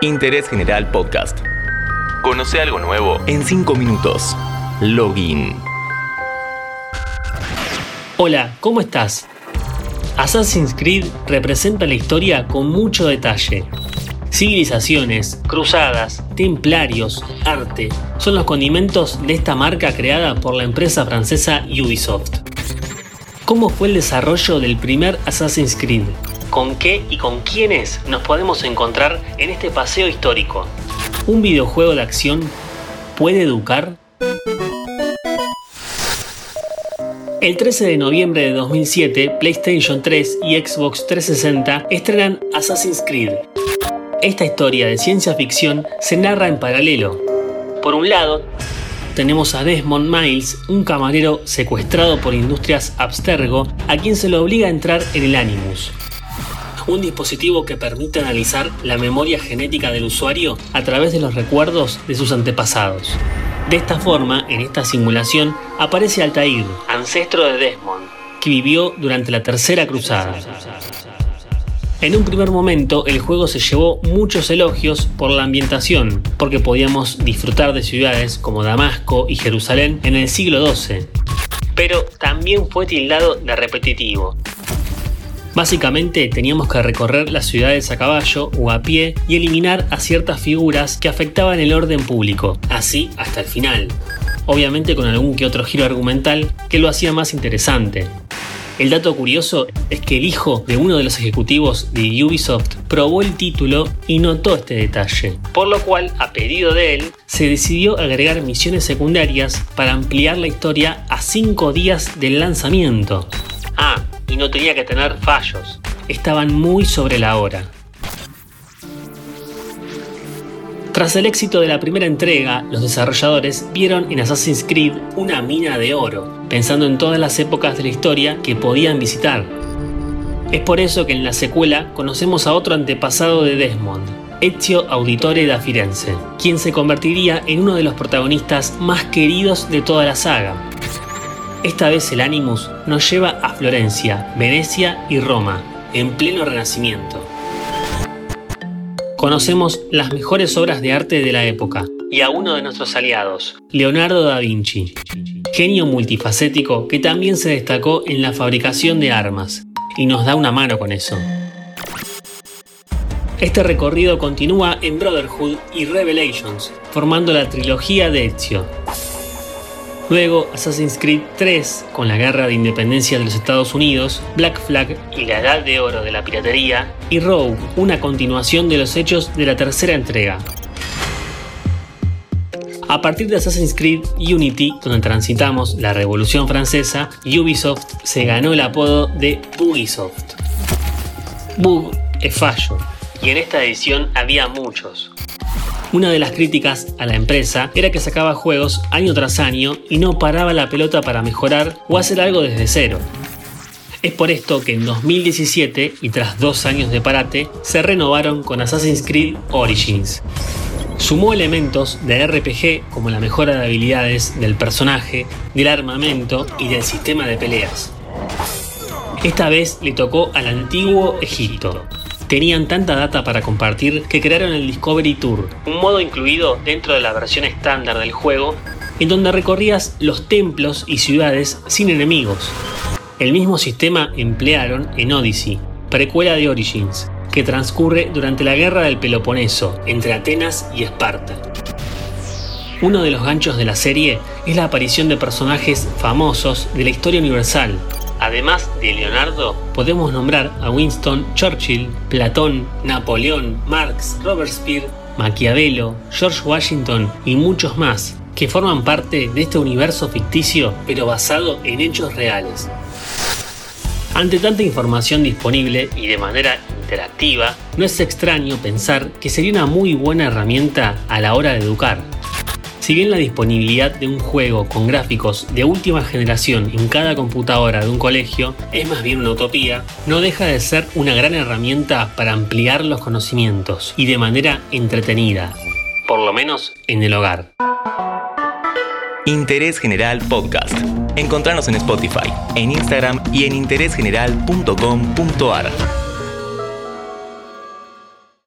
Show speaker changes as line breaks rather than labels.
Interés General Podcast. Conoce algo nuevo en 5 minutos. Login.
Hola, ¿cómo estás? Assassin's Creed representa la historia con mucho detalle. Civilizaciones, cruzadas, templarios, arte, son los condimentos de esta marca creada por la empresa francesa Ubisoft. ¿Cómo fue el desarrollo del primer Assassin's Creed? ¿Con qué y con quiénes nos podemos encontrar en este paseo histórico? ¿Un videojuego de acción puede educar? El 13 de noviembre de 2007, PlayStation 3 y Xbox 360 estrenan Assassin's Creed. Esta historia de ciencia ficción se narra en paralelo. Por un lado, tenemos a Desmond Miles, un camarero secuestrado por Industrias Abstergo, a quien se le obliga a entrar en el Animus, un dispositivo que permite analizar la memoria genética del usuario a través de los recuerdos de sus antepasados. De esta forma, en esta simulación, aparece Altair, ancestro de Desmond, que vivió durante la Tercera Cruzada. En un primer momento el juego se llevó muchos elogios por la ambientación, porque podíamos disfrutar de ciudades como Damasco y Jerusalén en el siglo XII. Pero también fue tildado de repetitivo. Básicamente teníamos que recorrer las ciudades a caballo o a pie y eliminar a ciertas figuras que afectaban el orden público, así hasta el final. Obviamente con algún que otro giro argumental que lo hacía más interesante. El dato curioso es que el hijo de uno de los ejecutivos de Ubisoft probó el título y notó este detalle, por lo cual, a pedido de él, se decidió agregar misiones secundarias para ampliar la historia a 5 días del lanzamiento. Y no tenía que tener fallos, estaban muy sobre la hora. Tras el éxito de la primera entrega, los desarrolladores vieron en Assassin's Creed una mina de oro, pensando en todas las épocas de la historia que podían visitar. Es por eso que en la secuela conocemos a otro antepasado de Desmond, Ezio Auditore da Firenze, quien se convertiría en uno de los protagonistas más queridos de toda la saga. Esta vez el Animus nos lleva a Florencia, Venecia y Roma, en pleno renacimiento conocemos las mejores obras de arte de la época y a uno de nuestros aliados, Leonardo da Vinci, genio multifacético que también se destacó en la fabricación de armas y nos da una mano con eso. Este recorrido continúa en Brotherhood y Revelations, formando la trilogía de Ezio, Luego Assassin's Creed 3 con la Guerra de Independencia de los Estados Unidos, Black Flag y la Edad de Oro de la Piratería, y Rogue, una continuación de los hechos de la tercera entrega. A partir de Assassin's Creed Unity, donde transitamos la Revolución Francesa, Ubisoft se ganó el apodo de Bugisoft. Bug es fallo, y en esta edición había muchos. Una de las críticas a la empresa era que sacaba juegos año tras año y no paraba la pelota para mejorar o hacer algo desde cero. Es por esto que en 2017, y tras dos años de parate, se renovaron con Assassin's Creed Origins. Sumó elementos de RPG como la mejora de habilidades del personaje, del armamento y del sistema de peleas. Esta vez le tocó al antiguo Egipto, tenían tanta data para compartir que crearon el Discovery Tour, un modo incluido dentro de la versión estándar del juego, en donde recorrías los templos y ciudades sin enemigos. El mismo sistema emplearon en Odyssey, precuela de Origins, que transcurre durante la guerra del Peloponeso entre Atenas y Esparta. Uno de los ganchos de la serie es la aparición de personajes famosos de la historia universal, Además de Leonardo, podemos nombrar a Winston Churchill, Platón, Napoleón, Marx, Robespierre, Maquiavelo, George Washington y muchos más, que forman parte de este universo ficticio pero basado en hechos reales. Ante tanta información disponible y de manera interactiva, no es extraño pensar que sería una muy buena herramienta a la hora de educar. Si bien la disponibilidad de un juego con gráficos de última generación en cada computadora de un colegio es más bien una utopía, no deja de ser una gran herramienta para ampliar los conocimientos y de manera entretenida, por lo menos en el hogar.
Interés General Podcast. Encontrarnos en Spotify, en Instagram y en interésgeneral.com.ar.